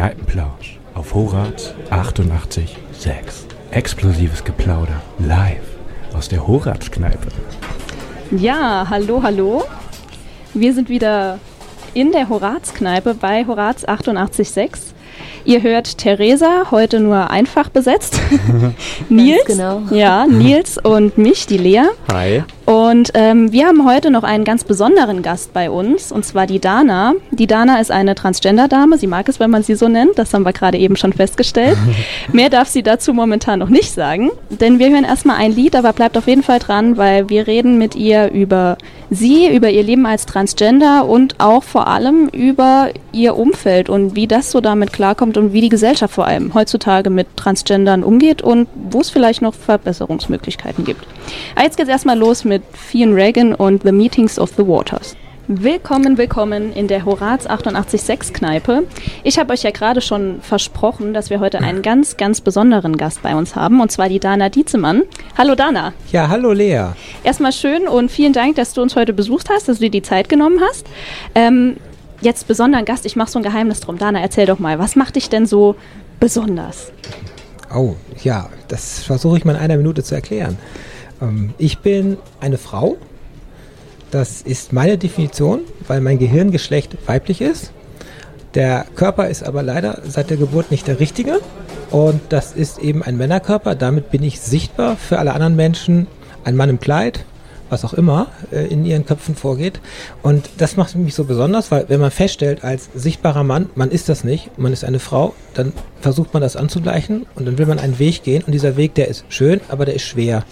Kneipenplausch auf Horaz 88.6. Explosives Geplauder live aus der Horaz-Kneipe. Ja, hallo, hallo. Wir sind wieder in der Horaz-Kneipe bei Horaz 88.6. Ihr hört Theresa, heute nur einfach besetzt. Nils, genau. ja, Nils und mich, die Lea. Hi. Und ähm, wir haben heute noch einen ganz besonderen Gast bei uns, und zwar die Dana. Die Dana ist eine Transgender-Dame. Sie mag es, wenn man sie so nennt. Das haben wir gerade eben schon festgestellt. Mehr darf sie dazu momentan noch nicht sagen. Denn wir hören erstmal ein Lied, aber bleibt auf jeden Fall dran, weil wir reden mit ihr über sie, über ihr Leben als Transgender und auch vor allem über ihr Umfeld und wie das so damit klarkommt und wie die Gesellschaft vor allem heutzutage mit Transgendern umgeht und wo es vielleicht noch Verbesserungsmöglichkeiten gibt. Aber jetzt geht's erstmal los mit Fionn Reagan und The Meetings of the Waters. Willkommen, willkommen in der Horaz 886 Kneipe. Ich habe euch ja gerade schon versprochen, dass wir heute einen ganz, ganz besonderen Gast bei uns haben, und zwar die Dana Dietzemann. Hallo Dana. Ja, hallo Lea. Erstmal schön und vielen Dank, dass du uns heute besucht hast, dass du dir die Zeit genommen hast. Ähm, jetzt besonderen Gast, ich mache so ein Geheimnis drum. Dana, erzähl doch mal, was macht dich denn so besonders? Oh, ja, das versuche ich mal in einer Minute zu erklären. Ähm, ich bin eine Frau. Das ist meine Definition, weil mein Gehirngeschlecht weiblich ist. Der Körper ist aber leider seit der Geburt nicht der richtige. Und das ist eben ein Männerkörper. Damit bin ich sichtbar für alle anderen Menschen. Ein Mann im Kleid, was auch immer äh, in ihren Köpfen vorgeht. Und das macht mich so besonders, weil wenn man feststellt, als sichtbarer Mann, man ist das nicht, man ist eine Frau, dann versucht man das anzugleichen und dann will man einen Weg gehen und dieser Weg, der ist schön, aber der ist schwer.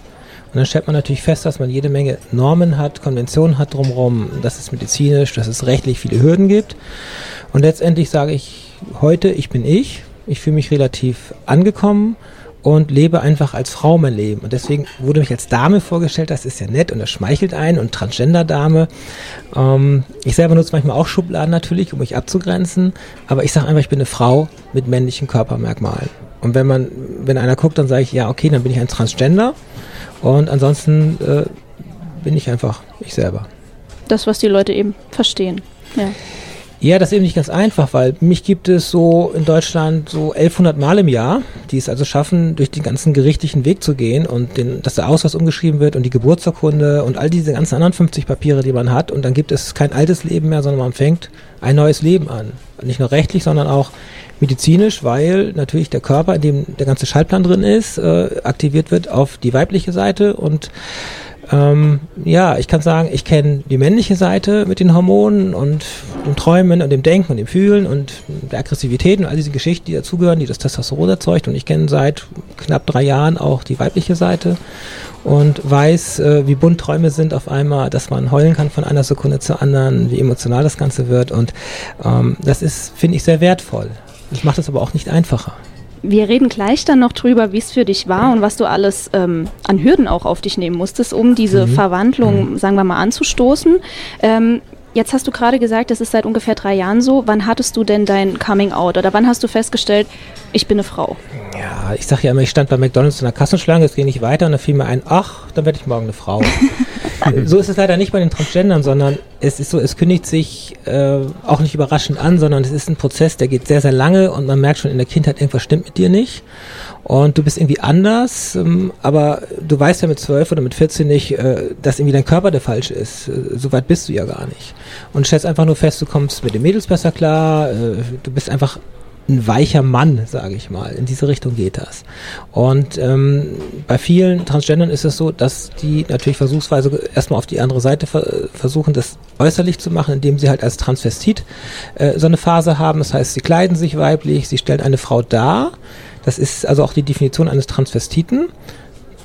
Und dann stellt man natürlich fest, dass man jede Menge Normen hat, Konventionen hat drumherum, dass es medizinisch, dass es rechtlich viele Hürden gibt. Und letztendlich sage ich heute, ich bin ich, ich fühle mich relativ angekommen und lebe einfach als Frau mein Leben. Und deswegen wurde mich als Dame vorgestellt, das ist ja nett und das schmeichelt ein und Transgender-Dame. Ähm, ich selber nutze manchmal auch Schubladen natürlich, um mich abzugrenzen, aber ich sage einfach, ich bin eine Frau mit männlichen Körpermerkmalen. Und wenn man, wenn einer guckt, dann sage ich, ja, okay, dann bin ich ein Transgender. Und ansonsten äh, bin ich einfach ich selber. Das, was die Leute eben verstehen. Ja. Ja, das ist eben nicht ganz einfach, weil mich gibt es so in Deutschland so 1100 Mal im Jahr, die es also schaffen, durch den ganzen gerichtlichen Weg zu gehen und den, dass der Ausweis umgeschrieben wird und die Geburtsurkunde und all diese ganzen anderen 50 Papiere, die man hat. Und dann gibt es kein altes Leben mehr, sondern man fängt ein neues Leben an. Nicht nur rechtlich, sondern auch medizinisch, weil natürlich der Körper, in dem der ganze Schaltplan drin ist, äh, aktiviert wird auf die weibliche Seite und ähm, ja, ich kann sagen, ich kenne die männliche Seite mit den Hormonen und dem Träumen und dem Denken und dem Fühlen und der Aggressivität und all diese Geschichten, die dazugehören, die das Testosteron erzeugt. Und ich kenne seit knapp drei Jahren auch die weibliche Seite und weiß, äh, wie bunt Träume sind auf einmal, dass man heulen kann von einer Sekunde zur anderen, wie emotional das Ganze wird. Und ähm, das ist, finde ich, sehr wertvoll. Das macht es aber auch nicht einfacher. Wir reden gleich dann noch drüber, wie es für dich war und was du alles ähm, an Hürden auch auf dich nehmen musstest, um diese mhm. Verwandlung, sagen wir mal, anzustoßen. Ähm, jetzt hast du gerade gesagt, das ist seit ungefähr drei Jahren so. Wann hattest du denn dein Coming Out oder wann hast du festgestellt, ich bin eine Frau? Ja, ich sage ja immer, ich stand bei McDonalds in der Kassenschlange, es ging nicht weiter und da fiel mir ein, ach, dann werde ich morgen eine Frau. so ist es leider nicht bei den Transgendern, sondern es ist so, es kündigt sich äh, auch nicht überraschend an, sondern es ist ein Prozess, der geht sehr, sehr lange und man merkt schon in der Kindheit, irgendwas stimmt mit dir nicht und du bist irgendwie anders, ähm, aber du weißt ja mit zwölf oder mit 14 nicht, äh, dass irgendwie dein Körper der falsche ist. Äh, so weit bist du ja gar nicht. Und stellst einfach nur fest, du kommst mit den Mädels besser klar, äh, du bist einfach ein weicher Mann, sage ich mal. In diese Richtung geht das. Und ähm, bei vielen Transgendern ist es so, dass die natürlich versuchsweise erstmal auf die andere Seite ver versuchen, das äußerlich zu machen, indem sie halt als Transvestit äh, so eine Phase haben. Das heißt, sie kleiden sich weiblich, sie stellen eine Frau dar. Das ist also auch die Definition eines Transvestiten.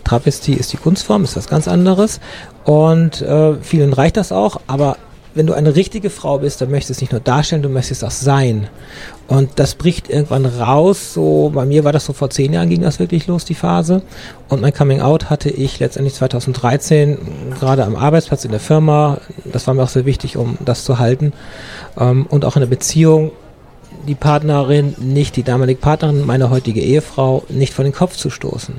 Travestie ist die Kunstform, ist was ganz anderes. Und äh, vielen reicht das auch, aber wenn du eine richtige Frau bist, dann möchtest du es nicht nur darstellen, du möchtest es auch sein. Und das bricht irgendwann raus. So, bei mir war das so vor zehn Jahren ging das wirklich los, die Phase. Und mein Coming Out hatte ich letztendlich 2013 gerade am Arbeitsplatz in der Firma. Das war mir auch sehr wichtig, um das zu halten. Ähm, und auch in der Beziehung die Partnerin, nicht die damalige Partnerin, meine heutige Ehefrau, nicht vor den Kopf zu stoßen.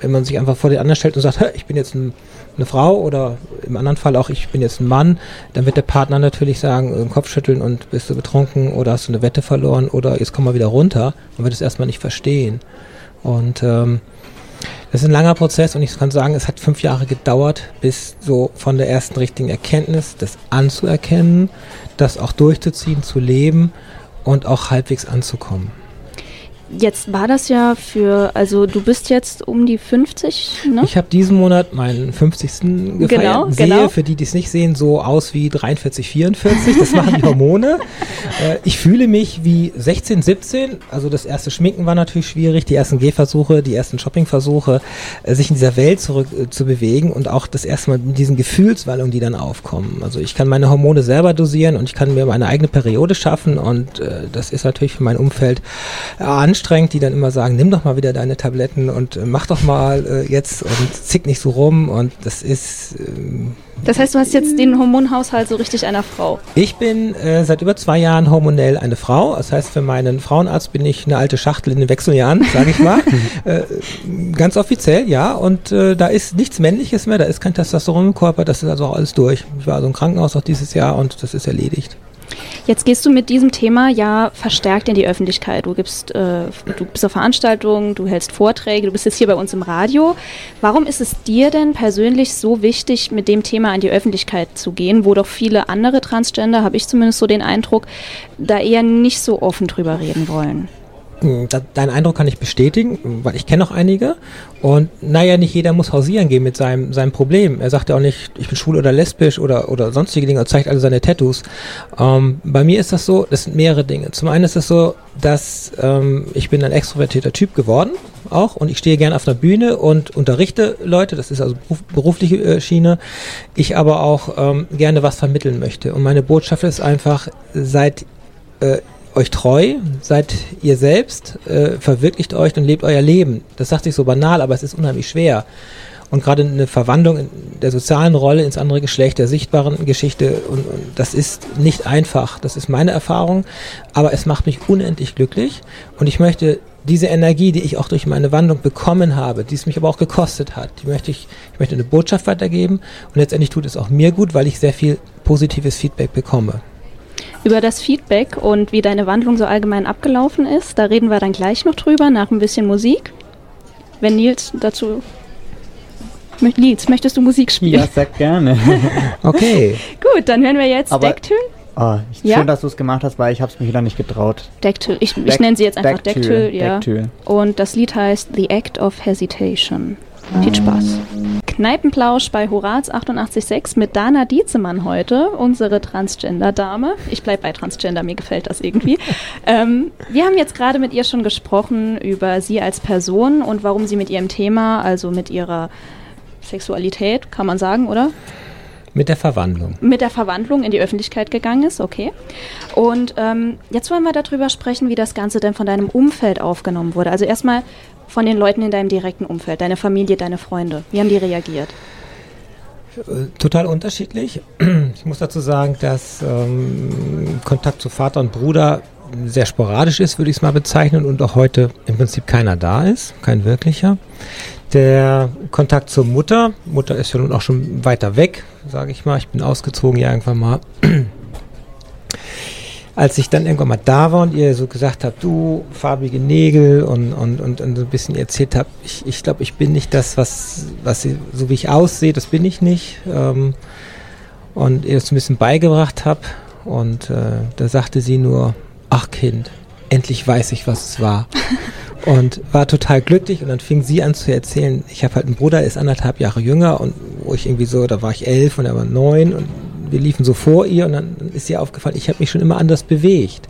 Wenn man sich einfach vor den anderen stellt und sagt, ich bin jetzt ein eine Frau oder im anderen Fall auch, ich bin jetzt ein Mann, dann wird der Partner natürlich sagen, äh, Kopf schütteln und bist du betrunken oder hast du eine Wette verloren oder jetzt komm mal wieder runter. Man wird es erstmal nicht verstehen. Und ähm, das ist ein langer Prozess und ich kann sagen, es hat fünf Jahre gedauert, bis so von der ersten richtigen Erkenntnis, das anzuerkennen, das auch durchzuziehen, zu leben und auch halbwegs anzukommen. Jetzt war das ja für, also du bist jetzt um die 50, ne? Ich habe diesen Monat meinen 50. gefeiert. Genau, Sehe, genau. für die, die es nicht sehen, so aus wie 43, 44. Das machen die Hormone. äh, ich fühle mich wie 16, 17. Also das erste Schminken war natürlich schwierig, die ersten Gehversuche, die ersten Shoppingversuche, äh, sich in dieser Welt zurück äh, zu bewegen und auch das erste Mal mit diesen Gefühlswallungen, die dann aufkommen. Also ich kann meine Hormone selber dosieren und ich kann mir meine eigene Periode schaffen und das ist natürlich für mein Umfeld äh, anstrengend, die dann immer sagen, nimm doch mal wieder deine Tabletten und äh, mach doch mal äh, jetzt und zick nicht so rum und das ist... Ähm, das heißt, du hast jetzt den Hormonhaushalt so richtig einer Frau? Ich bin äh, seit über zwei Jahren hormonell eine Frau. Das heißt, für meinen Frauenarzt bin ich eine alte Schachtel in den Wechseljahren, sage ich mal. äh, ganz offiziell, ja. Und äh, da ist nichts Männliches mehr, da ist kein Testosteron im Körper, das ist also auch alles durch. Ich war also im Krankenhaus auch dieses Jahr und das ist erledigt. Jetzt gehst du mit diesem Thema ja verstärkt in die Öffentlichkeit. Du gibst, äh, du bist auf Veranstaltungen, du hältst Vorträge, du bist jetzt hier bei uns im Radio. Warum ist es dir denn persönlich so wichtig, mit dem Thema in die Öffentlichkeit zu gehen, wo doch viele andere Transgender, habe ich zumindest so den Eindruck, da eher nicht so offen drüber reden wollen? Hm, deinen Eindruck kann ich bestätigen, weil ich kenne auch einige. Und naja, nicht jeder muss hausieren gehen mit seinem, seinem Problem. Er sagt ja auch nicht, ich bin schwul oder lesbisch oder, oder sonstige Dinge und zeigt alle seine Tattoos. Ähm, bei mir ist das so, das sind mehrere Dinge. Zum einen ist es so, dass ähm, ich bin ein extrovertierter Typ geworden auch und ich stehe gerne auf der Bühne und unterrichte Leute, das ist also berufliche äh, Schiene. Ich aber auch ähm, gerne was vermitteln möchte. Und meine Botschaft ist einfach, seit äh, euch treu, seid ihr selbst, äh, verwirklicht euch und lebt euer Leben. Das sagt sich so banal, aber es ist unheimlich schwer. Und gerade eine Verwandlung der sozialen Rolle ins andere Geschlecht, der sichtbaren Geschichte, und, und das ist nicht einfach. Das ist meine Erfahrung, aber es macht mich unendlich glücklich. Und ich möchte diese Energie, die ich auch durch meine Wandlung bekommen habe, die es mich aber auch gekostet hat, die möchte ich, ich möchte eine Botschaft weitergeben. Und letztendlich tut es auch mir gut, weil ich sehr viel positives Feedback bekomme. Über das Feedback und wie deine Wandlung so allgemein abgelaufen ist, da reden wir dann gleich noch drüber, nach ein bisschen Musik. Wenn Nils dazu. Nils, möchtest du Musik spielen? Ja, sehr gerne. okay. Gut, dann hören wir jetzt Aber. Oh, ja? Schön, dass du es gemacht hast, weil ich habe es mir wieder nicht getraut. Decktöl. Ich, Deck, ich nenne sie jetzt einfach Decktöl. Ja. Und das Lied heißt The Act of Hesitation. Viel Spaß. Kneipenplausch bei Horaz 88.6 mit Dana Dietzemann heute, unsere Transgender-Dame. Ich bleibe bei Transgender, mir gefällt das irgendwie. ähm, wir haben jetzt gerade mit ihr schon gesprochen über sie als Person und warum sie mit ihrem Thema, also mit ihrer Sexualität, kann man sagen, oder? Mit der Verwandlung. Mit der Verwandlung in die Öffentlichkeit gegangen ist, okay. Und ähm, jetzt wollen wir darüber sprechen, wie das Ganze denn von deinem Umfeld aufgenommen wurde. Also erstmal von den Leuten in deinem direkten Umfeld, deine Familie, deine Freunde. Wie haben die reagiert? Äh, total unterschiedlich. Ich muss dazu sagen, dass ähm, Kontakt zu Vater und Bruder sehr sporadisch ist, würde ich es mal bezeichnen, und auch heute im Prinzip keiner da ist, kein wirklicher. Der Kontakt zur Mutter, Mutter ist ja nun auch schon weiter weg, sage ich mal. Ich bin ausgezogen ja irgendwann mal. Als ich dann irgendwann mal da war und ihr so gesagt habt, du, farbige Nägel und, und, und, und so ein bisschen erzählt habt, ich, ich glaube, ich bin nicht das, was, was so wie ich aussehe, das bin ich nicht. Ähm, und ihr das ein bisschen beigebracht habt. Und äh, da sagte sie nur, ach Kind, endlich weiß ich, was es war. und war total glücklich und dann fing sie an zu erzählen, ich habe halt einen Bruder, der ist anderthalb Jahre jünger und wo ich irgendwie so, da war ich elf und er war neun und wir liefen so vor ihr und dann ist ihr aufgefallen, ich habe mich schon immer anders bewegt.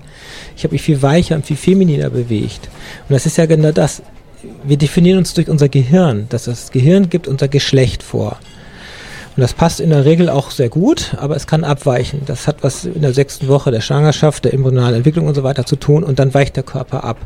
Ich habe mich viel weicher und viel femininer bewegt. Und das ist ja genau das. Wir definieren uns durch unser Gehirn. Dass das Gehirn gibt unser Geschlecht vor. Und das passt in der Regel auch sehr gut, aber es kann abweichen. Das hat was in der sechsten Woche der Schwangerschaft, der embryonalen Entwicklung und so weiter zu tun und dann weicht der Körper ab.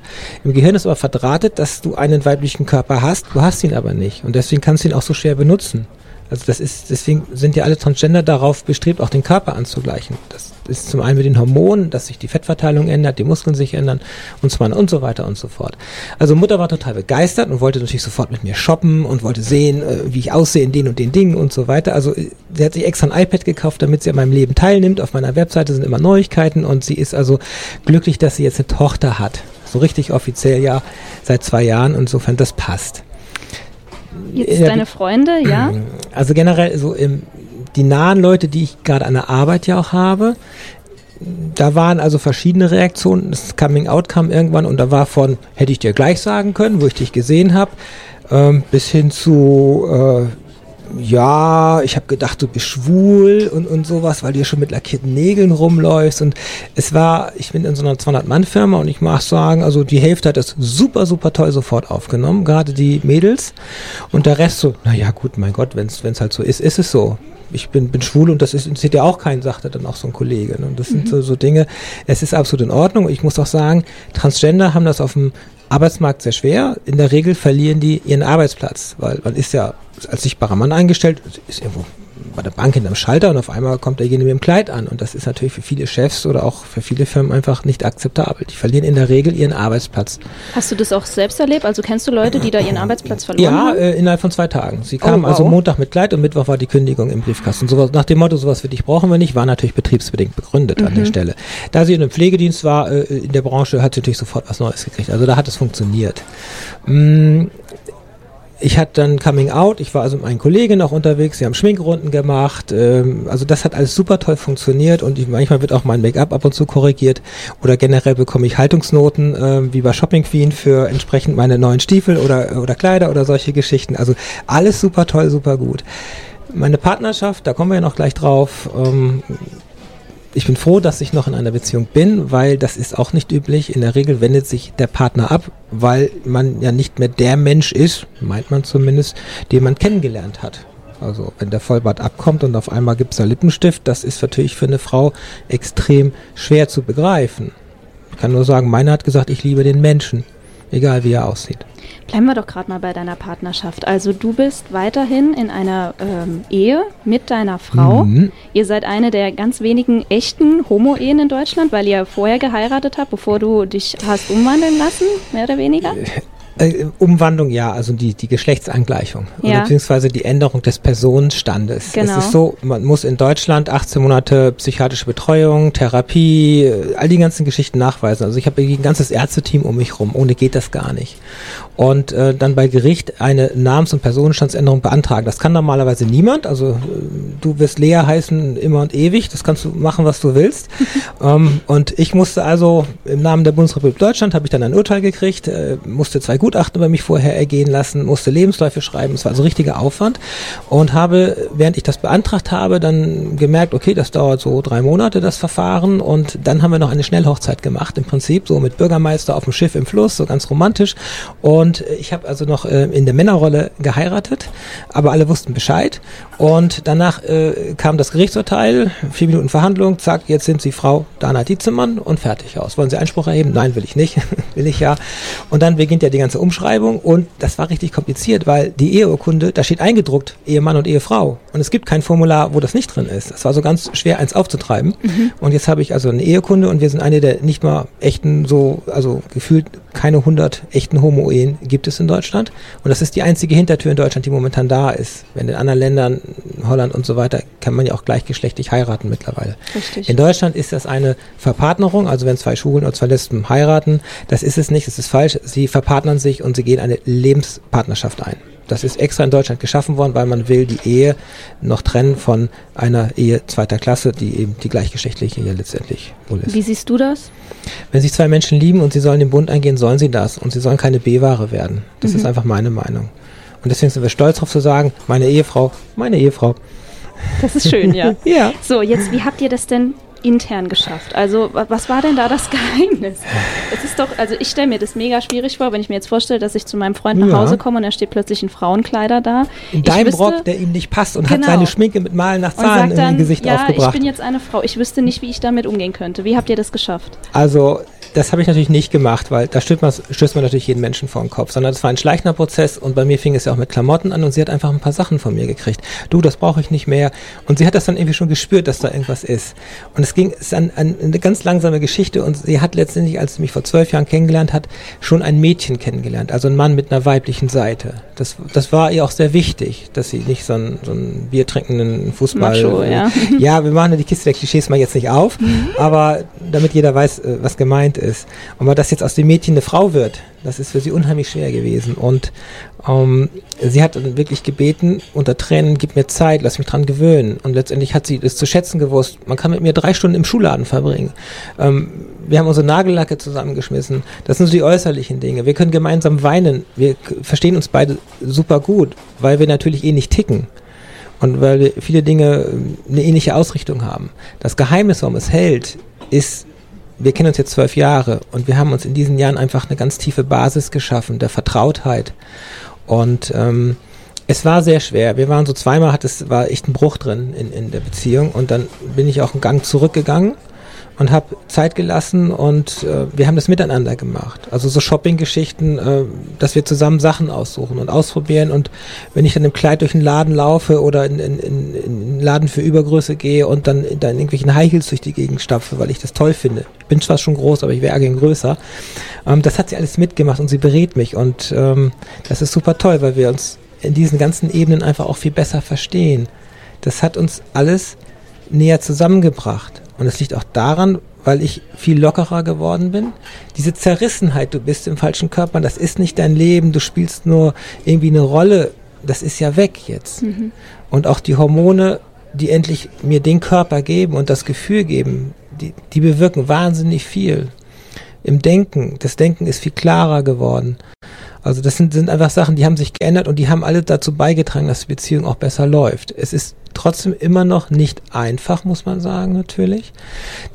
Im Gehirn ist aber verdrahtet, dass du einen weiblichen Körper hast, du hast ihn aber nicht und deswegen kannst du ihn auch so schwer benutzen. Also das ist, deswegen sind ja alle Transgender darauf bestrebt, auch den Körper anzugleichen. Das ist zum einen mit den Hormonen, dass sich die Fettverteilung ändert, die Muskeln sich ändern und so weiter und so weiter und so fort. Also Mutter war total begeistert und wollte natürlich sofort mit mir shoppen und wollte sehen, äh, wie ich aussehe in den und den Dingen und so weiter. Also äh, sie hat sich extra ein iPad gekauft, damit sie an meinem Leben teilnimmt. Auf meiner Webseite sind immer Neuigkeiten und sie ist also glücklich, dass sie jetzt eine Tochter hat. So richtig offiziell ja seit zwei Jahren. Insofern das passt. Jetzt deine Freunde, ja? Also generell so im, die nahen Leute, die ich gerade an der Arbeit ja auch habe, da waren also verschiedene Reaktionen. Das Coming Out kam irgendwann und da war von, hätte ich dir gleich sagen können, wo ich dich gesehen habe, ähm, bis hin zu, äh, ja, ich habe gedacht, du bist schwul und, und sowas, weil du ja schon mit lackierten Nägeln rumläufst. Und es war, ich bin in so einer 200-Mann-Firma und ich mag sagen, also die Hälfte hat das super, super toll sofort aufgenommen, gerade die Mädels. Und der Rest so, naja gut, mein Gott, wenn es halt so ist, ist es so ich bin, bin schwul und das ist, interessiert ja auch keinen, sagte dann auch so ein Kollege. Ne? Und das mhm. sind so, so Dinge, es ist absolut in Ordnung. Ich muss auch sagen, Transgender haben das auf dem Arbeitsmarkt sehr schwer. In der Regel verlieren die ihren Arbeitsplatz, weil man ist ja als sichtbarer Mann eingestellt, ist irgendwo bei der Bank hinterm Schalter und auf einmal kommt derjenige mit dem Kleid an. Und das ist natürlich für viele Chefs oder auch für viele Firmen einfach nicht akzeptabel. Die verlieren in der Regel ihren Arbeitsplatz. Hast du das auch selbst erlebt? Also kennst du Leute, die da ihren Arbeitsplatz verloren ja, haben? Ja, äh, innerhalb von zwei Tagen. Sie kamen oh, also wow. also Montag mit Kleid und Mittwoch war die Kündigung im Briefkasten. So, nach dem Motto, sowas für dich brauchen wir nicht, war natürlich betriebsbedingt begründet mhm. an der mhm. Stelle. Da sie in einem Pflegedienst war, äh, in der Branche, hat sie natürlich sofort was Neues gekriegt. Also da hat es funktioniert. Mm, ich hatte dann Coming Out, ich war also mit meinen Kollegen noch unterwegs, sie haben Schminkrunden gemacht, ähm, also das hat alles super toll funktioniert und ich, manchmal wird auch mein Make-up ab und zu korrigiert oder generell bekomme ich Haltungsnoten, äh, wie bei Shopping Queen für entsprechend meine neuen Stiefel oder, oder Kleider oder solche Geschichten, also alles super toll, super gut. Meine Partnerschaft, da kommen wir ja noch gleich drauf, ähm, ich bin froh, dass ich noch in einer Beziehung bin, weil das ist auch nicht üblich. In der Regel wendet sich der Partner ab, weil man ja nicht mehr der Mensch ist, meint man zumindest, den man kennengelernt hat. Also wenn der Vollbart abkommt und auf einmal gibt es da Lippenstift, das ist natürlich für eine Frau extrem schwer zu begreifen. Ich kann nur sagen, meine hat gesagt, ich liebe den Menschen, egal wie er aussieht. Bleiben wir doch gerade mal bei deiner Partnerschaft. Also du bist weiterhin in einer ähm, Ehe mit deiner Frau. Mhm. Ihr seid eine der ganz wenigen echten Homo-Ehen in Deutschland, weil ihr vorher geheiratet habt, bevor du dich hast umwandeln lassen, mehr oder weniger. Äh, Umwandlung ja, also die, die Geschlechtsangleichung ja. beziehungsweise die Änderung des Personenstandes. Genau. Es ist so, man muss in Deutschland 18 Monate psychiatrische Betreuung, Therapie, äh, all die ganzen Geschichten nachweisen. Also ich habe ein ganzes Ärzteteam um mich rum, ohne geht das gar nicht. Und äh, dann bei Gericht eine Namens- und Personenstandsänderung beantragen. Das kann normalerweise niemand. Also äh, du wirst Lea heißen immer und ewig. Das kannst du machen, was du willst. ähm, und ich musste also im Namen der Bundesrepublik Deutschland habe ich dann ein Urteil gekriegt, äh, musste zwei Gutachten über mich vorher ergehen lassen, musste Lebensläufe schreiben, es war also richtiger Aufwand und habe, während ich das beantragt habe, dann gemerkt, okay, das dauert so drei Monate, das Verfahren und dann haben wir noch eine Schnellhochzeit gemacht, im Prinzip so mit Bürgermeister auf dem Schiff im Fluss, so ganz romantisch und ich habe also noch äh, in der Männerrolle geheiratet, aber alle wussten Bescheid und danach äh, kam das Gerichtsurteil, vier Minuten Verhandlung, zack, jetzt sind Sie Frau Dana Dietzemann und fertig aus. Wollen Sie Einspruch erheben? Nein, will ich nicht, will ich ja. Und dann beginnt ja die ganze ganze Umschreibung und das war richtig kompliziert, weil die Eheurkunde, da steht eingedruckt Ehemann und Ehefrau und es gibt kein Formular, wo das nicht drin ist. Es war so ganz schwer, eins aufzutreiben mhm. und jetzt habe ich also eine Ehekunde und wir sind eine der nicht mal echten so, also gefühlt keine hundert echten Homo-Ehen gibt es in Deutschland und das ist die einzige Hintertür in Deutschland, die momentan da ist. Wenn in anderen Ländern, Holland und so weiter, kann man ja auch gleichgeschlechtlich heiraten mittlerweile. Richtig. In Deutschland ist das eine Verpartnerung, also wenn zwei Schwulen oder zwei Lesben heiraten, das ist es nicht, das ist falsch. Sie verpartnern sich und sie gehen eine Lebenspartnerschaft ein. Das ist extra in Deutschland geschaffen worden, weil man will die Ehe noch trennen von einer Ehe zweiter Klasse, die eben die gleichgeschlechtliche Ehe letztendlich wohl ist. Wie siehst du das? Wenn sich zwei Menschen lieben und sie sollen den Bund eingehen, sollen sie das. Und sie sollen keine B-Ware werden. Das mhm. ist einfach meine Meinung. Und deswegen sind wir stolz darauf zu sagen, meine Ehefrau, meine Ehefrau. Das ist schön, ja. ja. So, jetzt, wie habt ihr das denn intern geschafft? Also was war denn da das Geheimnis? Es ist doch, also ich stelle mir das mega schwierig vor, wenn ich mir jetzt vorstelle, dass ich zu meinem Freund nach ja. Hause komme und er steht plötzlich in Frauenkleider da. In deinem wüsste, Rock, der ihm nicht passt und genau. hat seine Schminke mit Malen nach Zahlen im Gesicht ja, aufgebracht. ich bin jetzt eine Frau. Ich wüsste nicht, wie ich damit umgehen könnte. Wie habt ihr das geschafft? Also das habe ich natürlich nicht gemacht, weil da stößt man, stößt man natürlich jeden Menschen vor den Kopf, sondern das war ein schleichender Prozess und bei mir fing es ja auch mit Klamotten an und sie hat einfach ein paar Sachen von mir gekriegt. Du, das brauche ich nicht mehr. Und sie hat das dann irgendwie schon gespürt, dass da irgendwas ist. Und es ging, es ist an, an eine ganz langsame Geschichte und sie hat letztendlich, als sie mich vor zwölf Jahren kennengelernt hat, schon ein Mädchen kennengelernt, also ein Mann mit einer weiblichen Seite. Das, das war ihr auch sehr wichtig, dass sie nicht so einen, so einen biertrinkenden Fußball. Macho, ja. ja, wir machen die Kiste der Klischees mal jetzt nicht auf, aber damit jeder weiß, äh, was gemeint ist. Und weil das jetzt aus dem Mädchen eine Frau wird, das ist für sie unheimlich schwer gewesen. Und ähm, sie hat wirklich gebeten, unter Tränen, gib mir Zeit, lass mich dran gewöhnen. Und letztendlich hat sie das zu schätzen gewusst. Man kann mit mir drei Stunden im Schuhladen verbringen. Ähm, wir haben unsere Nagellacke zusammengeschmissen. Das sind so die äußerlichen Dinge. Wir können gemeinsam weinen. Wir verstehen uns beide super gut, weil wir natürlich eh nicht ticken. Und weil wir viele Dinge ähm, eine ähnliche Ausrichtung haben. Das Geheimnis, warum es hält, ist, wir kennen uns jetzt zwölf Jahre und wir haben uns in diesen Jahren einfach eine ganz tiefe Basis geschaffen, der Vertrautheit. Und ähm, es war sehr schwer. Wir waren so zweimal, hat es war echt ein Bruch drin in, in der Beziehung und dann bin ich auch einen Gang zurückgegangen und habe Zeit gelassen und äh, wir haben das miteinander gemacht. Also so Shopping-Geschichten, äh, dass wir zusammen Sachen aussuchen und ausprobieren und wenn ich dann im Kleid durch den Laden laufe oder in, in, in, in einen Laden für Übergröße gehe und dann, dann in irgendwelchen High Heels durch die Gegend stapfe, weil ich das toll finde. Ich bin zwar schon groß, aber ich wäre gern größer. Ähm, das hat sie alles mitgemacht und sie berät mich und ähm, das ist super toll, weil wir uns in diesen ganzen Ebenen einfach auch viel besser verstehen. Das hat uns alles näher zusammengebracht. Und es liegt auch daran, weil ich viel lockerer geworden bin. Diese Zerrissenheit, du bist im falschen Körper, das ist nicht dein Leben, du spielst nur irgendwie eine Rolle, das ist ja weg jetzt. Und auch die Hormone, die endlich mir den Körper geben und das Gefühl geben, die, die bewirken wahnsinnig viel. Im Denken, das Denken ist viel klarer geworden. Also das sind, sind einfach Sachen, die haben sich geändert und die haben alle dazu beigetragen, dass die Beziehung auch besser läuft. Es ist trotzdem immer noch nicht einfach, muss man sagen, natürlich.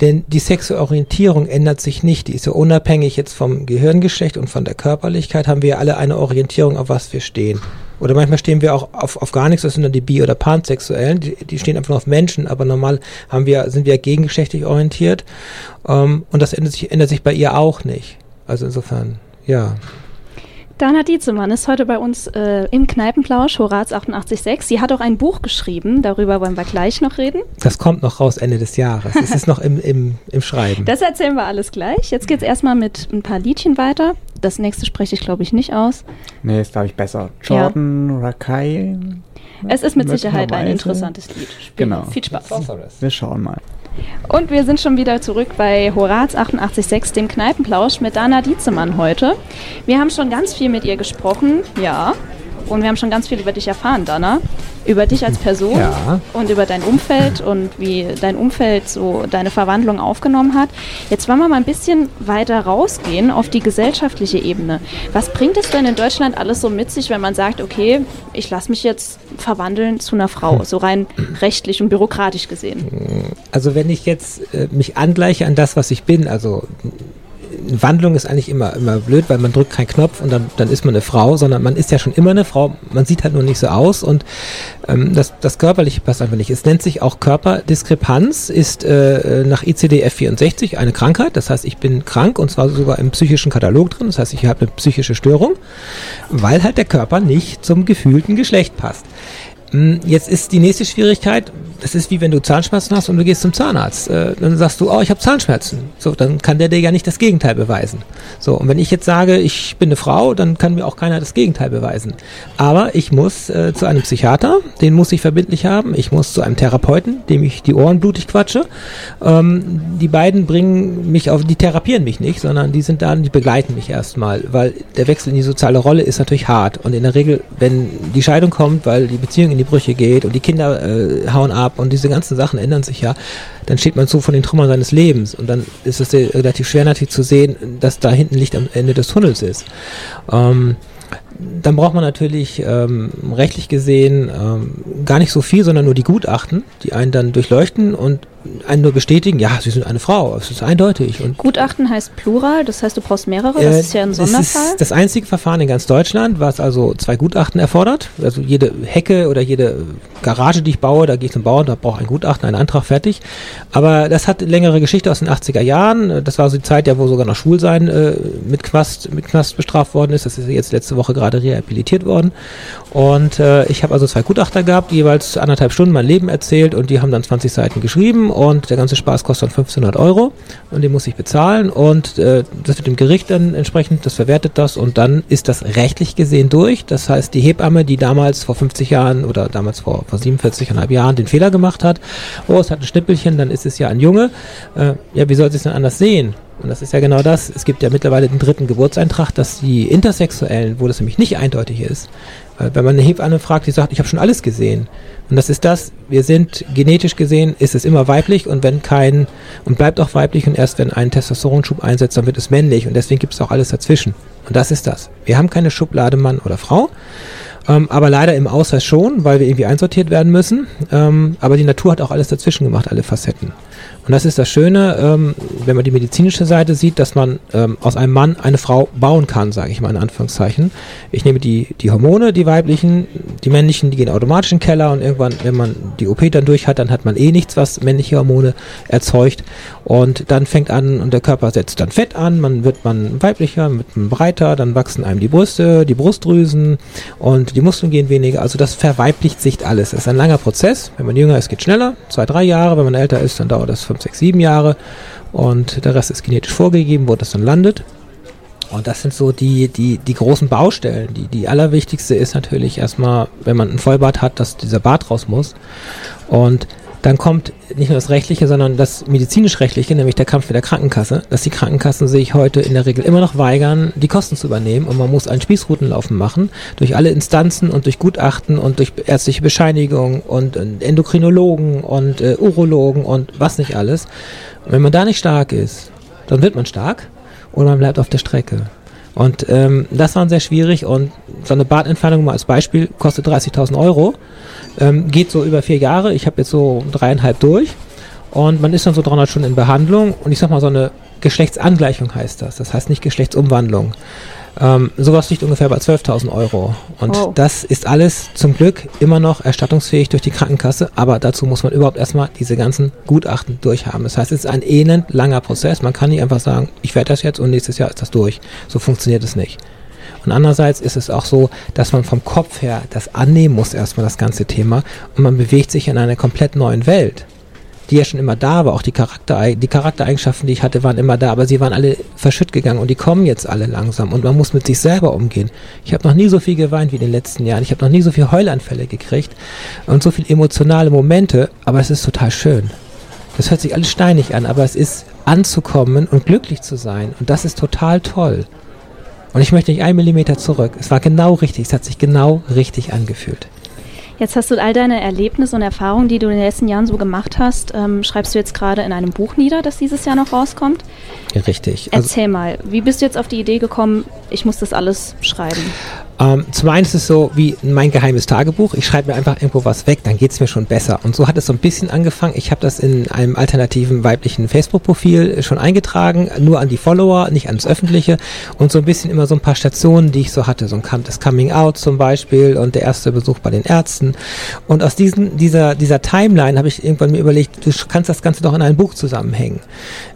Denn die sexuelle Orientierung ändert sich nicht. Die ist ja unabhängig jetzt vom Gehirngeschlecht und von der Körperlichkeit, haben wir alle eine Orientierung, auf was wir stehen. Oder manchmal stehen wir auch auf, auf gar nichts, das sind dann die bi- oder pansexuellen, die, die stehen einfach nur auf Menschen, aber normal haben wir, sind wir gegengeschlechtlich orientiert. Ähm, und das ändert sich, ändert sich bei ihr auch nicht. Also insofern, ja. Dana Dietzemann ist heute bei uns äh, im Kneipenplausch, Horaz 88.6. Sie hat auch ein Buch geschrieben, darüber wollen wir gleich noch reden. Das kommt noch raus Ende des Jahres. Es ist noch im, im, im Schreiben. Das erzählen wir alles gleich. Jetzt geht's erstmal mit ein paar Liedchen weiter. Das nächste spreche ich, glaube ich, nicht aus. Nee, ist, glaube ich, besser. Jordan Rakai. Es ist mit Sicherheit ein interessantes Lied. Spiel. Genau. Viel Spaß. Wir schauen mal. Und wir sind schon wieder zurück bei Horaz 88.6, dem Kneipenplausch mit Dana Dietzemann heute. Wir haben schon ganz viel mit ihr gesprochen, ja. Und wir haben schon ganz viel über dich erfahren, Dana. Über dich als Person Ja. und über dein Umfeld und wie dein Umfeld so deine Verwandlung aufgenommen hat. Jetzt wollen wir mal ein bisschen weiter rausgehen auf die gesellschaftliche Ebene. Was bringt es denn in Deutschland alles so mit sich, wenn man sagt, okay, ich lasse mich jetzt verwandeln zu einer Frau, so rein rechtlich und bürokratisch gesehen? Also wenn ich jetzt äh, mich angleiche an das, was ich bin, also Wandlung ist eigentlich immer, immer blöd, weil man drückt keinen Knopf und dann, dann ist man eine Frau, sondern man ist ja schon immer eine Frau, man sieht halt nur nicht so aus und ähm, das, das Körperliche passt einfach nicht. Es nennt sich auch Körperdiskrepanz, ist äh, nach ICD-F64 eine Krankheit, das heißt, ich bin krank und zwar sogar im psychischen Katalog drin, das heißt, ich habe eine psychische Störung, weil halt der Körper nicht zum gefühlten Geschlecht passt. Mm, Jetzt ist die nächste Schwierigkeit, das ist wie wenn du Zahnschmerzen hast und du gehst zum Zahnarzt. Äh, dann sagst du, oh, ich habe Zahnschmerzen. So, dann kann der dir ja nicht das Gegenteil beweisen. So, und wenn ich jetzt sage, ich bin eine Frau, dann kann mir auch keiner das Gegenteil beweisen. Aber ich muss äh, zu einem Psychiater, den muss ich verbindlich haben. Ich muss zu einem Therapeuten, dem ich die Ohren blutig quatsche. Ähm, die beiden bringen mich auf, die therapieren mich nicht, sondern die sind da und die begleiten mich erstmal, weil der Wechsel in die soziale Rolle ist natürlich hart. Und in der Regel, wenn die Scheidung kommt, weil die Beziehung in die Brüche geht und die Kinder äh, hauen ab und diese ganzen Sachen ändern sich ja, dann steht man so von den Trümmern seines Lebens. Und dann ist es relativ schwer natürlich zu sehen, dass da hinten Licht am Ende des Tunnels ist. Ähm, dann braucht man natürlich ähm, rechtlich gesehen ähm, gar nicht so viel, sondern nur die Gutachten, die einen dann durchleuchten und einen nur bestätigen, ja, Sie sind eine Frau, es ist eindeutig. Und Gutachten heißt Plural, das heißt, du brauchst mehrere, das äh, ist ja ein das Sonderfall. ist das einzige Verfahren in ganz Deutschland, was also zwei Gutachten erfordert. Also jede Hecke oder jede Garage, die ich baue, da gehe ich zum Bauern, da brauche ich ein Gutachten, einen Antrag fertig. Aber das hat längere Geschichte aus den 80er Jahren. Das war so die Zeit, ja, wo sogar noch Schwulsein äh, mit Knast, mit Knast bestraft worden ist. Das ist jetzt letzte Woche gerade rehabilitiert worden. Und äh, ich habe also zwei Gutachter gehabt, die jeweils anderthalb Stunden mein Leben erzählt und die haben dann 20 Seiten geschrieben und der ganze Spaß kostet dann 1500 Euro und den muss ich bezahlen und äh, das wird dem Gericht dann entsprechend, das verwertet das und dann ist das rechtlich gesehen durch. Das heißt, die Hebamme, die damals vor 50 Jahren oder damals vor, vor 47,5 Jahren den Fehler gemacht hat, oh, es hat ein Schnippelchen, dann ist es ja ein Junge. Äh, ja, wie soll sie es denn anders sehen? Und das ist ja genau das. Es gibt ja mittlerweile den dritten Geburtseintrag, dass die Intersexuellen, wo das nämlich nicht eindeutig ist, wenn man eine Hebamme fragt, die sagt, ich habe schon alles gesehen. Und das ist das, wir sind genetisch gesehen, ist es immer weiblich und wenn kein, und bleibt auch weiblich und erst wenn ein Testosteronschub einsetzt, dann wird es männlich und deswegen gibt es auch alles dazwischen. Und das ist das. Wir haben keine Schublade Mann oder Frau, ähm, aber leider im Ausweis schon, weil wir irgendwie einsortiert werden müssen. Ähm, aber die Natur hat auch alles dazwischen gemacht, alle Facetten. Und das ist das Schöne, ähm, wenn man die medizinische Seite sieht, dass man ähm, aus einem Mann eine Frau bauen kann, sage ich mal in Anführungszeichen. Ich nehme die, die Hormone, die weiblichen, die männlichen, die gehen automatisch in den Keller und irgendwann, wenn man die OP dann durch hat, dann hat man eh nichts, was männliche Hormone erzeugt. Und dann fängt an und der Körper setzt dann Fett an, man wird man weiblicher, wird man breiter, dann wachsen einem die Brüste, die Brustdrüsen und die Muskeln gehen weniger. Also das verweiblicht sich alles. Es ist ein langer Prozess. Wenn man jünger ist, geht schneller, zwei, drei Jahre. Wenn man älter ist, dann dauert das fünf, sechs, sieben Jahre. Und der Rest ist genetisch vorgegeben, wo das dann landet. Und das sind so die, die, die großen Baustellen. Die, die allerwichtigste ist natürlich erstmal, wenn man ein Vollbart hat, dass dieser Bart raus muss. Und dann kommt nicht nur das Rechtliche, sondern das medizinisch-rechtliche, nämlich der Kampf mit der Krankenkasse, dass die Krankenkassen sich heute in der Regel immer noch weigern, die Kosten zu übernehmen und man muss einen Spießrutenlaufen machen, durch alle Instanzen und durch Gutachten und durch ärztliche Bescheinigung und äh, Endokrinologen und äh, Urologen und was nicht alles. Und wenn man da nicht stark ist, dann wird man stark oder man bleibt auf der Strecke. Und ähm, das war sehr schwierig und so eine Bartentfernung mal als Beispiel kostet 30.000 Euro, ähm, geht so über vier Jahre. Ich habe jetzt so dreieinhalb durch und man ist dann so 300 Stunden in Behandlung und ich sag mal so eine Geschlechtsangleichung heißt das. Das heißt nicht Geschlechtsumwandlung. Ähm, sowas liegt ungefähr bei 12.000 Euro. Und Oh. das ist alles zum Glück immer noch erstattungsfähig durch die Krankenkasse, aber dazu muss man überhaupt erstmal diese ganzen Gutachten durchhaben. Das heißt, es ist ein elend langer Prozess. Man kann nicht einfach sagen, ich werde das jetzt und nächstes Jahr ist das durch. So funktioniert es nicht. Und andererseits ist es auch so, dass man vom Kopf her das annehmen muss, erstmal das ganze Thema. Und man bewegt sich in einer komplett neuen Welt die ja schon immer da war, auch die, Charakter, die Charaktereigenschaften, die ich hatte, waren immer da, aber sie waren alle verschütt gegangen und die kommen jetzt alle langsam und man muss mit sich selber umgehen. Ich habe noch nie so viel geweint wie in den letzten Jahren, ich habe noch nie so viel Heulanfälle gekriegt und so viel emotionale Momente, aber es ist total schön. Das hört sich alles steinig an, aber es ist anzukommen und glücklich zu sein und das ist total toll. Und ich möchte nicht einen Millimeter zurück. Es war genau richtig, es hat sich genau richtig angefühlt. Jetzt hast du all deine Erlebnisse und Erfahrungen, die du in den letzten Jahren so gemacht hast, ähm, schreibst du jetzt gerade in einem Buch nieder, das dieses Jahr noch rauskommt. Richtig. Also, Erzähl mal, wie bist du jetzt auf die Idee gekommen, ich muss das alles schreiben? Ähm, zum einen ist es so wie mein geheimes Tagebuch. Ich schreibe mir einfach irgendwo was weg, dann geht's mir schon besser. Und so hat es so ein bisschen angefangen. Ich habe das in einem alternativen weiblichen Facebook-Profil schon eingetragen, nur an die Follower, nicht ans Öffentliche. Und so ein bisschen immer so ein paar Stationen, die ich so hatte. So ein das Coming Out zum Beispiel und der erste Besuch bei den Ärzten. Und aus diesen, dieser, dieser Timeline habe ich irgendwann mir überlegt, du kannst das Ganze doch in ein Buch zusammenhängen.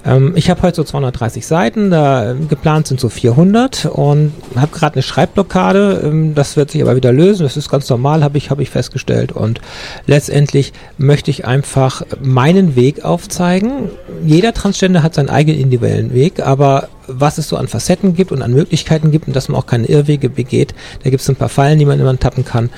Ähm, ich habe heute so 230 Seiten, da ähm, geplant sind so 400 und habe gerade eine Schreibblockade. Ähm, das wird sich aber wieder lösen. Das ist ganz normal, habe ich, habe ich festgestellt. Und letztendlich möchte ich einfach meinen Weg aufzeigen. Jeder Transgender hat seinen eigenen individuellen Weg, aber was es so an Facetten gibt und an Möglichkeiten gibt und dass man auch keine Irrwege begeht, da gibt es ein paar Fallen, die man immer tappen kann.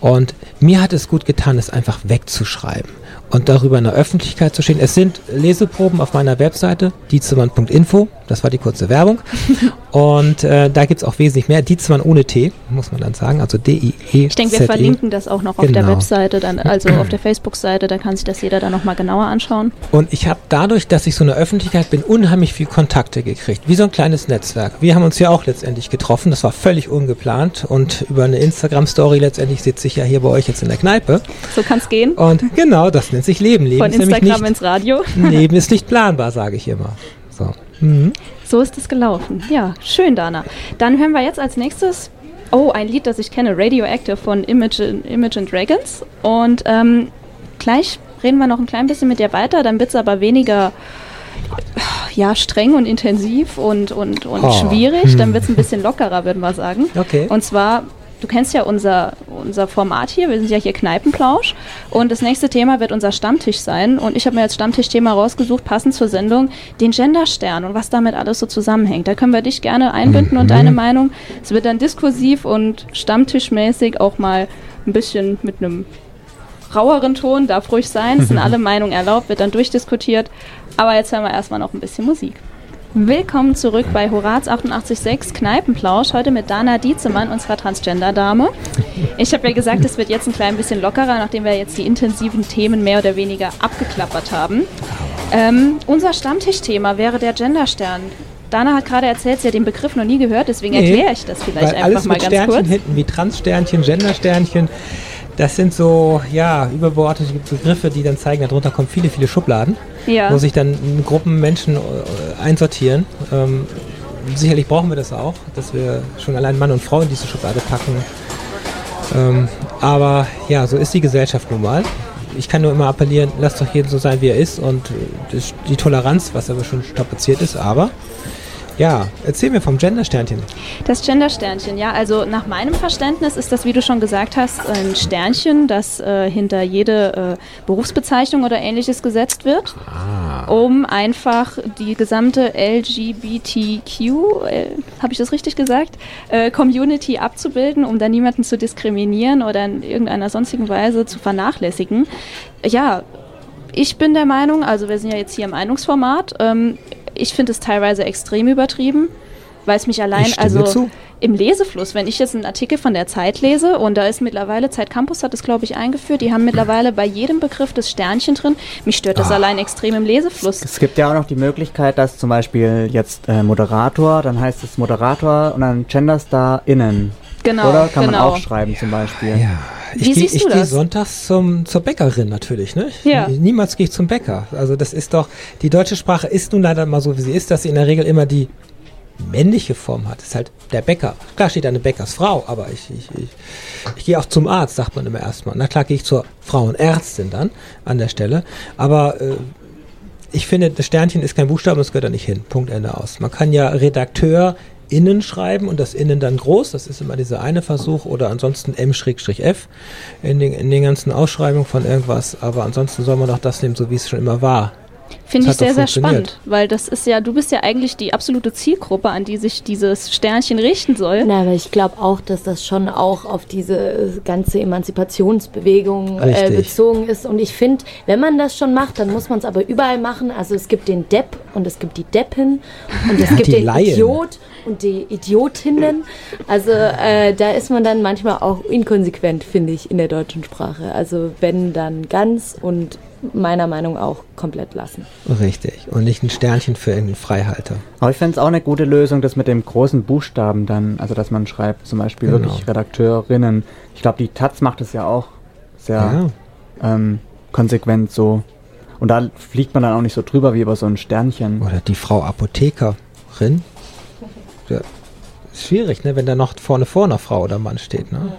Und mir hat es gut getan, es einfach wegzuschreiben und darüber in der Öffentlichkeit zu stehen. Es sind Leseproben auf meiner Webseite, dietzemann.info, das war die kurze Werbung. und äh, da gibt es auch wesentlich mehr. Dietzemann ohne T, muss man dann sagen, also D-I-E. Ich denke, wir verlinken das auch noch auf genau. der Webseite, dann, also auf der Facebook-Seite, da kann sich das jeder dann nochmal genauer anschauen. Und ich habe dadurch, dass ich so in der Öffentlichkeit bin, unheimlich viel Kontakte gekriegt, wie so ein kleines Netzwerk. Wir haben uns ja auch letztendlich getroffen, das war völlig ungeplant und über eine Instagram-Story letztendlich sitze ich ja hier bei euch jetzt in der Kneipe. So kann es gehen. Und genau, das nennt sich Leben. Leben Von Instagram nicht, ins Radio. Leben ist nicht planbar, sage ich immer. So. Mhm. so ist es gelaufen. Ja, schön, Dana. Dann hören wir jetzt als nächstes Oh, ein Lied, das ich kenne, Radioactive von Imagine, Imagine Dragons. Und ähm, gleich reden wir noch ein klein bisschen mit dir weiter, dann wird es aber weniger ja, streng und intensiv und, und, und oh. schwierig. Dann hm. wird es ein bisschen lockerer, würden wir sagen. Okay. Und zwar du kennst ja unser, unser Format hier, wir sind ja hier Kneipenplausch und das nächste Thema wird unser Stammtisch sein und ich habe mir als Stammtischthema rausgesucht, passend zur Sendung, den Genderstern und was damit alles so zusammenhängt. Da können wir dich gerne einbinden mhm. und deine Meinung. Es wird dann diskursiv und stammtischmäßig auch mal ein bisschen mit einem raueren Ton, darf ruhig sein, es sind alle Meinungen erlaubt, wird dann durchdiskutiert. Aber jetzt hören wir erstmal noch ein bisschen Musik. Willkommen zurück bei Horaz 886 Kneipenplausch. Heute mit Dana Dietzemann, unserer Transgender-Dame. Ich habe ja gesagt, es wird jetzt ein klein bisschen lockerer, nachdem wir jetzt die intensiven Themen mehr oder weniger abgeklappert haben. Ähm, unser Stammtischthema wäre der Genderstern. Dana hat gerade erzählt, sie hat den Begriff noch nie gehört, deswegen nee, erkläre ich das vielleicht einfach mal ganz Sternchen kurz. hinten, wie Transsternchen, Gendersternchen. Das sind so, ja, überbordete Begriffe, die dann zeigen, darunter kommen viele, viele Schubladen, ja. wo sich dann Gruppen Menschen äh, einsortieren. Ähm, sicherlich brauchen wir das auch, dass wir schon allein Mann und Frau in diese Schublade packen. Ähm, aber ja, so ist die Gesellschaft nun mal. Ich kann nur immer appellieren, lasst doch jeden so sein, wie er ist und äh, die Toleranz, was aber schon strapaziert ist, aber ja, erzähl mir vom Gendersternchen. Das Gendersternchen, ja, also nach meinem Verständnis ist das, wie du schon gesagt hast, ein Sternchen, das äh, hinter jede äh, Berufsbezeichnung oder ähnliches gesetzt wird, ah. um einfach die gesamte LGBTQ, äh, habe ich das richtig gesagt, äh, Community abzubilden, um da niemanden zu diskriminieren oder in irgendeiner sonstigen Weise zu vernachlässigen. Ja, ich bin der Meinung, also wir sind ja jetzt hier im Meinungsformat, ähm, ich finde es teilweise extrem übertrieben, weil es mich allein, also zu. im Lesefluss, wenn ich jetzt einen Artikel von der Zeit lese und da ist mittlerweile, Zeit Campus hat es glaube ich eingeführt, die haben mittlerweile bei jedem Begriff das Sternchen drin. Mich stört das ah. allein extrem im Lesefluss. Es gibt ja auch noch die Möglichkeit, dass zum Beispiel jetzt äh, Moderator, dann heißt es Moderator und dann Genderstar innen. Genau. Oder kann genau. man auch schreiben zum Beispiel. Ja. Ich gehe geh sonntags zum, zur Bäckerin natürlich. Ne? Ja. Niemals gehe ich zum Bäcker. Also das ist doch, die deutsche Sprache ist nun leider mal so, wie sie ist, dass sie in der Regel immer die männliche Form hat. Das ist halt der Bäcker. Klar steht eine Bäckersfrau, aber ich, ich, ich, ich gehe auch zum Arzt, sagt man immer erstmal. Na klar gehe ich zur Frauenärztin dann an der Stelle. Aber äh, ich finde, das Sternchen ist kein Buchstabe, das gehört da nicht hin. Punkt Ende aus. Man kann ja Redakteur innen schreiben und das innen dann groß. Das ist immer dieser eine Versuch oder ansonsten M-F in den, in den ganzen Ausschreibungen von irgendwas. Aber ansonsten soll man doch das nehmen, so wie es schon immer war. Finde ich sehr, sehr spannend, weil das ist ja, du bist ja eigentlich die absolute Zielgruppe, an die sich dieses Sternchen richten soll. Na, aber ich glaube auch, dass das schon auch auf diese ganze Emanzipationsbewegung äh, bezogen ist. Und ich finde, wenn man das schon macht, dann muss man es aber überall machen. Also es gibt den Depp und es gibt die Deppin und es ja, gibt den Laien. Idiot und die Idiotinnen. Also äh, da ist man dann manchmal auch inkonsequent, finde ich, in der deutschen Sprache. Also wenn dann ganz und meiner Meinung auch komplett lassen. Richtig. Und nicht ein Sternchen für irgendeinen Freihalter. Aber ich fände es auch eine gute Lösung, das mit dem großen Buchstaben dann, also dass man schreibt, zum Beispiel genau. wirklich Redakteurinnen. Ich glaube, die Taz macht es ja auch sehr ja. Ähm, konsequent so. Und da fliegt man dann auch nicht so drüber wie über so ein Sternchen. Oder die Frau Apothekerin. Ja, schwierig, ne, wenn da noch vorne vor einer Frau oder Mann steht, ne?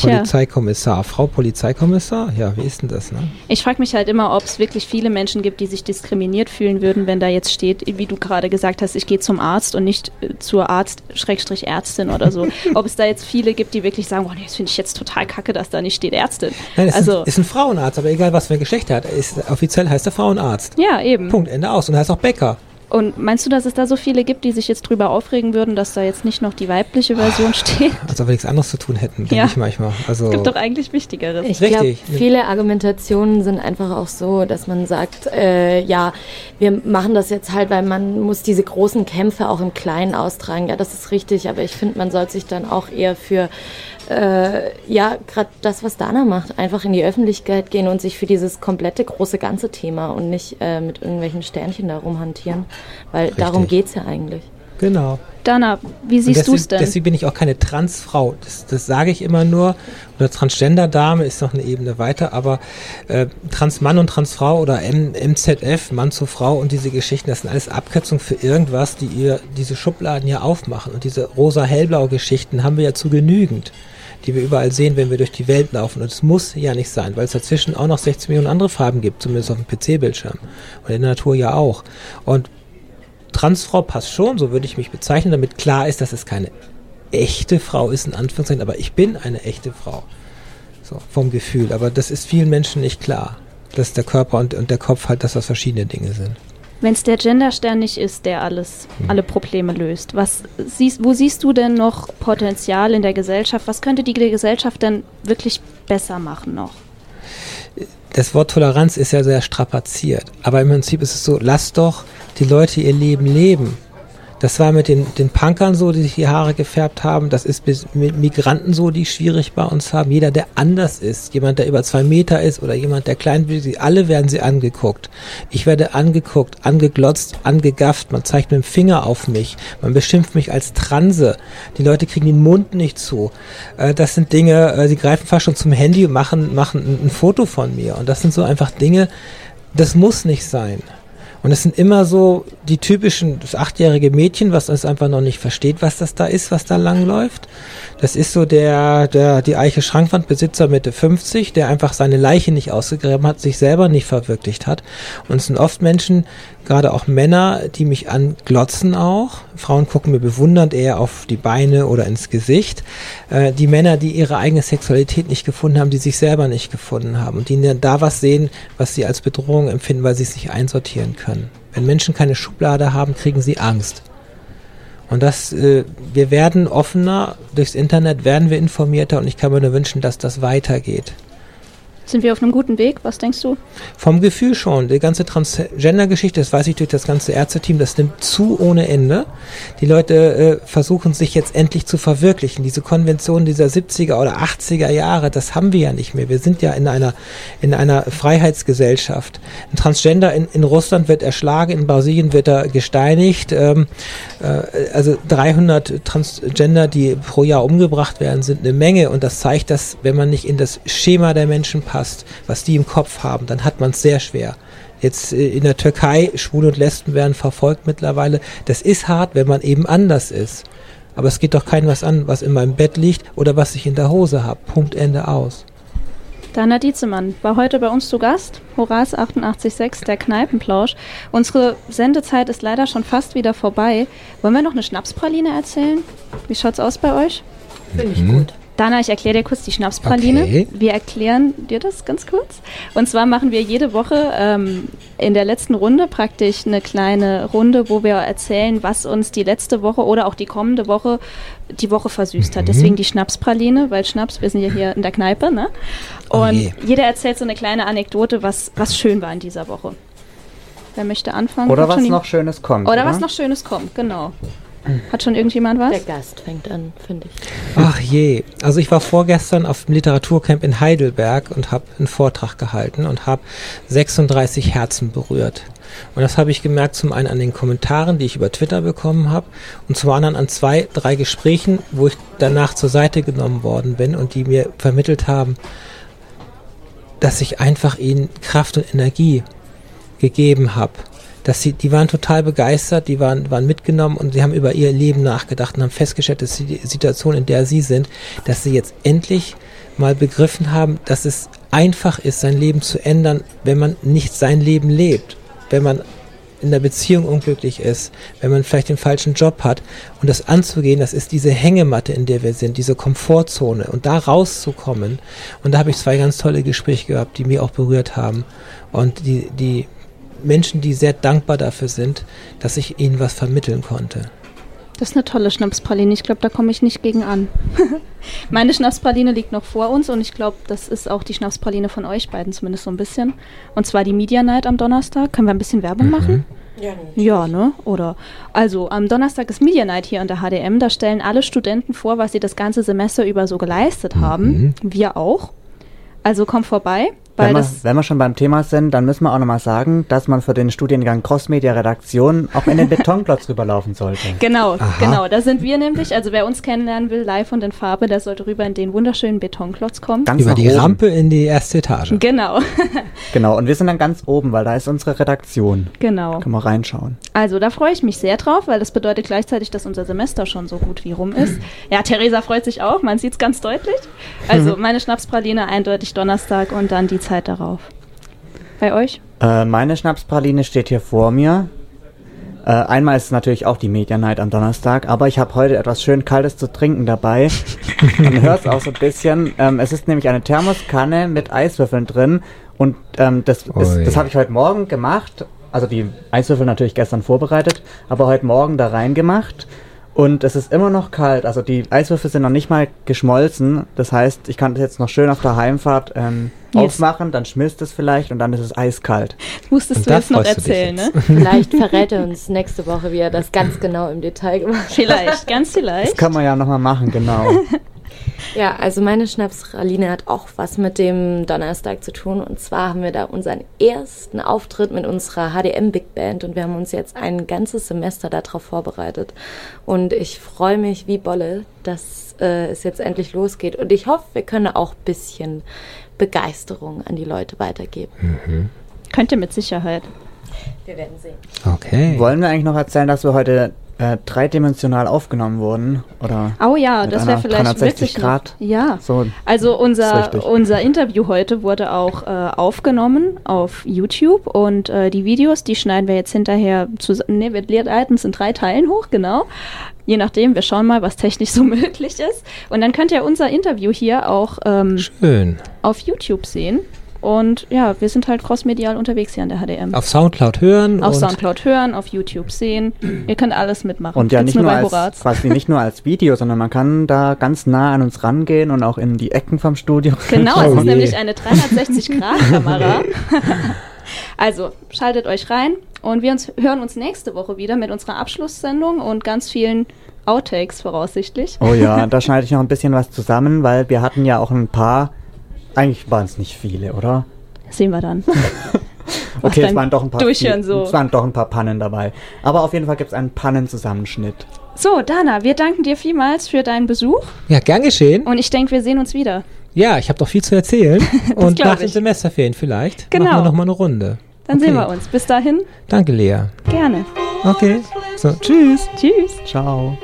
Polizeikommissar, Frau Polizeikommissar? Ja, wie ist denn das? Ne? Ich frage mich halt immer, ob es wirklich viele Menschen gibt, die sich diskriminiert fühlen würden, wenn da jetzt steht, wie du gerade gesagt hast, ich gehe zum Arzt und nicht äh, zur Arzt-Ärztin oder so. ob es da jetzt viele gibt, die wirklich sagen, oh nee, das finde ich jetzt total kacke, dass da nicht steht Ärztin. Nein, es also, ist, ist ein Frauenarzt, aber egal was für ein Geschlecht er hat, ist, offiziell heißt er Frauenarzt. Ja, eben. Punkt, Ende aus. Und er heißt auch Bäcker. Und meinst du, dass es da so viele gibt, die sich jetzt drüber aufregen würden, dass da jetzt nicht noch die weibliche Version steht? Also wenn nichts anderes zu tun hätten, denke ja. ich manchmal. Also es gibt doch eigentlich Wichtigeres. Ich glaube, viele Argumentationen sind einfach auch so, dass man sagt, äh, ja, wir machen das jetzt halt, weil man muss diese großen Kämpfe auch im Kleinen austragen. Ja, das ist richtig, aber ich finde, man sollte sich dann auch eher für äh, ja, gerade das, was Dana macht, einfach in die Öffentlichkeit gehen und sich für dieses komplette große ganze Thema und nicht äh, mit irgendwelchen Sternchen da rumhantieren, weil Richtig. darum geht es ja eigentlich. Genau. Dana, wie siehst du es denn? Deswegen bin ich auch keine Transfrau. Das, das sage ich immer nur. Oder Transgender-Dame ist noch eine Ebene weiter. Aber äh, Transmann und Transfrau oder M MZF, Mann zu Frau und diese Geschichten, das sind alles Abkürzungen für irgendwas, die ihr diese Schubladen hier aufmachen. Und diese rosa-hellblau-Geschichten haben wir ja zu genügend die wir überall sehen, wenn wir durch die Welt laufen. Und es muss ja nicht sein, weil es dazwischen auch noch 16 Millionen andere Farben gibt, zumindest auf dem PC-Bildschirm. Und in der Natur ja auch. Und Transfrau passt schon, so würde ich mich bezeichnen, damit klar ist, dass es keine echte Frau ist, in Anführungszeichen, aber ich bin eine echte Frau. So, vom Gefühl. Aber das ist vielen Menschen nicht klar, dass der Körper und, und der Kopf halt, dass das verschiedene Dinge sind. Wenn es der Genderstern nicht ist, der alles, hm. alle Probleme löst, was siehst, wo siehst du denn noch Potenzial in der Gesellschaft? Was könnte die Gesellschaft denn wirklich besser machen noch? Das Wort Toleranz ist ja sehr strapaziert, aber im Prinzip ist es so, lass doch die Leute ihr Leben leben. Das war mit den, den Punkern so, die sich die Haare gefärbt haben. Das ist mit Migranten so, die schwierig bei uns haben. Jeder, der anders ist, jemand, der über zwei Meter ist oder jemand, der klein ist, alle werden sie angeguckt. Ich werde angeguckt, angeglotzt, angegafft. Man zeigt mit dem Finger auf mich. Man beschimpft mich als Transe. Die Leute kriegen den Mund nicht zu. Äh, das sind Dinge, äh, sie greifen fast schon zum Handy und machen, machen ein Foto von mir. Und das sind so einfach Dinge, das muss nicht sein. Und es sind immer so die typischen, das achtjährige Mädchen, was es einfach noch nicht versteht, was das da ist, was da langläuft. Das ist so der, der, die Eiche Schrankwandbesitzer Mitte 50, der einfach seine Leiche nicht ausgegraben hat, sich selber nicht verwirklicht hat. Und es sind oft Menschen, gerade auch Männer, die mich anglotzen auch. Frauen gucken mir bewundernd eher auf die Beine oder ins Gesicht. Äh, die Männer, die ihre eigene Sexualität nicht gefunden haben, die sich selber nicht gefunden haben und die da was sehen, was sie als Bedrohung empfinden, weil sie es nicht einsortieren können. Wenn Menschen keine Schublade haben, kriegen sie Angst. Und das, äh, wir werden offener, durchs Internet werden wir informierter und ich kann mir nur wünschen, dass das weitergeht. Sind wir auf einem guten Weg? Was denkst du? Vom Gefühl schon. Die ganze Transgender-Geschichte, das weiß ich durch das ganze Ärzteteam, das nimmt zu ohne Ende. Die Leute äh, versuchen sich jetzt endlich zu verwirklichen. Diese Konvention dieser 70er oder 80er Jahre, das haben wir ja nicht mehr. Wir sind ja in einer, in einer Freiheitsgesellschaft. Ein Transgender in, in Russland wird erschlagen, in Brasilien wird er gesteinigt. Ähm, äh, also 300 Transgender, die pro Jahr umgebracht werden, sind eine Menge. Und das zeigt, dass wenn man nicht in das Schema der Menschen passt, passt, was die im Kopf haben, dann hat man es sehr schwer. Jetzt äh, in der Türkei, Schwule und Lesben werden verfolgt mittlerweile. Das ist hart, wenn man eben anders ist. Aber es geht doch keinem was an, was in meinem Bett liegt oder was ich in der Hose habe. Punkt Ende aus. Dana Dietzemann war heute bei uns zu Gast. Horaz 886, der Kneipenplausch. Unsere Sendezeit ist leider schon fast wieder vorbei. Wollen wir noch eine Schnapspraline erzählen? Wie schaut's aus bei euch? Finde ich gut. Dana, ich erkläre dir kurz die Schnapspraline. Okay. Wir erklären dir das ganz kurz. Und zwar machen wir jede Woche ähm, in der letzten Runde praktisch eine kleine Runde, wo wir erzählen, was uns die letzte Woche oder auch die kommende Woche die Woche versüßt hat. Mhm. Deswegen die Schnapspraline, weil Schnaps, wir sind ja hier in der Kneipe, ne? Oh Und oh jeder erzählt so eine kleine Anekdote, was, was schön war in dieser Woche. Wer möchte anfangen? Oder was noch Schönes kommt. Oder, oder was noch Schönes kommt, genau. Hat schon irgendjemand was? Der Gast fängt an, finde ich. Ach je. Also ich war vorgestern auf dem Literaturcamp in Heidelberg und habe einen Vortrag gehalten und habe 36 Herzen berührt. Und das habe ich gemerkt zum einen an den Kommentaren, die ich über Twitter bekommen habe, und zum anderen an zwei, drei Gesprächen, wo ich danach zur Seite genommen worden bin und die mir vermittelt haben, dass ich einfach ihnen Kraft und Energie gegeben habe dass sie, die waren total begeistert, die waren, waren mitgenommen und sie haben über ihr Leben nachgedacht und haben festgestellt, dass die Situation, in der sie sind, dass sie jetzt endlich mal begriffen haben, dass es einfach ist, sein Leben zu ändern, wenn man nicht sein Leben lebt, wenn man in der Beziehung unglücklich ist, wenn man vielleicht den falschen Job hat und das anzugehen, das ist diese Hängematte, in der wir sind, diese Komfortzone und da rauszukommen. Und da habe ich zwei ganz tolle Gespräche gehabt, die mir auch berührt haben und die, die Menschen, die sehr dankbar dafür sind, dass ich ihnen was vermitteln konnte. Das ist eine tolle Schnapspraline. Ich glaube, da komme ich nicht gegen an. Meine Schnapspraline liegt noch vor uns und ich glaube, das ist auch die Schnapspraline von euch beiden zumindest so ein bisschen. Und zwar die Media Night am Donnerstag. Können wir ein bisschen Werbung mhm. machen? Ja, ja, ne? Oder also am Donnerstag ist Media Night hier an der HDM. Da stellen alle Studenten vor, was sie das ganze Semester über so geleistet mhm. haben. Wir auch. Also komm vorbei. Wenn wir, wenn wir, schon beim Thema sind, dann müssen wir auch nochmal sagen, dass man für den Studiengang Crossmedia-Redaktion auch in den Betonklotz rüberlaufen sollte. Genau, Aha. genau. Da sind wir nämlich. Also wer uns kennenlernen will, live und in Farbe, der sollte rüber in den wunderschönen Betonklotz kommen. Ganz Über die oben. Rampe in die erste Etage. Genau. genau, und wir sind dann ganz oben, weil da ist unsere Redaktion. Genau. Können wir reinschauen. Also da freue ich mich sehr drauf, weil das bedeutet gleichzeitig, dass unser Semester schon so gut wie rum ist. Ja, Theresa freut sich auch, man sieht es ganz deutlich. Also meine Schnapspraline eindeutig Donnerstag und dann die Zeit darauf. Bei euch? Äh, meine Schnapspraline steht hier vor mir. Äh, einmal ist es natürlich auch die Media Night am Donnerstag, aber ich habe heute etwas schön Kaltes zu trinken dabei. Man hört es auch so ein bisschen. Ähm, es ist nämlich eine Thermoskanne mit Eiswürfeln drin und ähm, das, das habe ich heute Morgen gemacht. Also die Eiswürfel natürlich gestern vorbereitet, aber heute Morgen da reingemacht. Und es ist immer noch kalt, also die Eiswürfel sind noch nicht mal geschmolzen. Das heißt, ich kann das jetzt noch schön auf der Heimfahrt ähm, yes. aufmachen, dann schmilzt es vielleicht und dann ist es eiskalt. Musstest du jetzt noch erzählen, ne? Vielleicht verrät er uns nächste Woche, wie er das ganz genau im Detail gemacht hat. Vielleicht, ganz vielleicht. Das kann man ja nochmal machen, genau. Ja, also meine Schnapsraline hat auch was mit dem Donnerstag zu tun. Und zwar haben wir da unseren ersten Auftritt mit unserer HDM Big Band und wir haben uns jetzt ein ganzes Semester darauf vorbereitet. Und ich freue mich wie Bolle, dass äh, es jetzt endlich losgeht. Und ich hoffe, wir können auch ein bisschen Begeisterung an die Leute weitergeben. Mhm. Könnt ihr mit Sicherheit. Wir werden sehen. Okay. Wollen wir eigentlich noch erzählen, dass wir heute äh, dreidimensional aufgenommen wurden. Oder oh ja, das wäre vielleicht 360 Grad. Ja. So, also unser, unser Interview heute wurde auch äh, aufgenommen auf YouTube und äh, die Videos, die schneiden wir jetzt hinterher zusammen. Ne, wir leiten es in drei Teilen hoch, genau. Je nachdem, wir schauen mal, was technisch so möglich ist. Und dann könnt ihr unser Interview hier auch ähm, auf YouTube sehen. Und ja, wir sind halt crossmedial unterwegs hier an der HDM. Auf Soundcloud hören. Auf Soundcloud hören, auf YouTube sehen. Ihr könnt alles mitmachen. Und ja, nicht nur, nur als, quasi nicht nur als Video, sondern man kann da ganz nah an uns rangehen und auch in die Ecken vom Studio. Genau, es ist nämlich eine 360-Grad-Kamera. also, schaltet euch rein und wir uns, hören uns nächste Woche wieder mit unserer Abschlusssendung und ganz vielen Outtakes voraussichtlich. Oh ja, da schneide ich noch ein bisschen was zusammen, weil wir hatten ja auch ein paar eigentlich waren es nicht viele, oder? sehen wir dann. okay, es waren doch ein paar Durchhören so. Es waren doch ein paar Pannen dabei. Aber auf jeden Fall gibt es einen Pannenzusammenschnitt. So, Dana, wir danken dir vielmals für deinen Besuch. Ja, gern geschehen. Und ich denke, wir sehen uns wieder. Ja, ich habe doch viel zu erzählen. Und nach den Semesterferien vielleicht genau. machen wir nochmal eine Runde. Dann okay. sehen wir uns. Bis dahin. Danke, Lea. Gerne. Okay. So, tschüss. Tschüss. Ciao.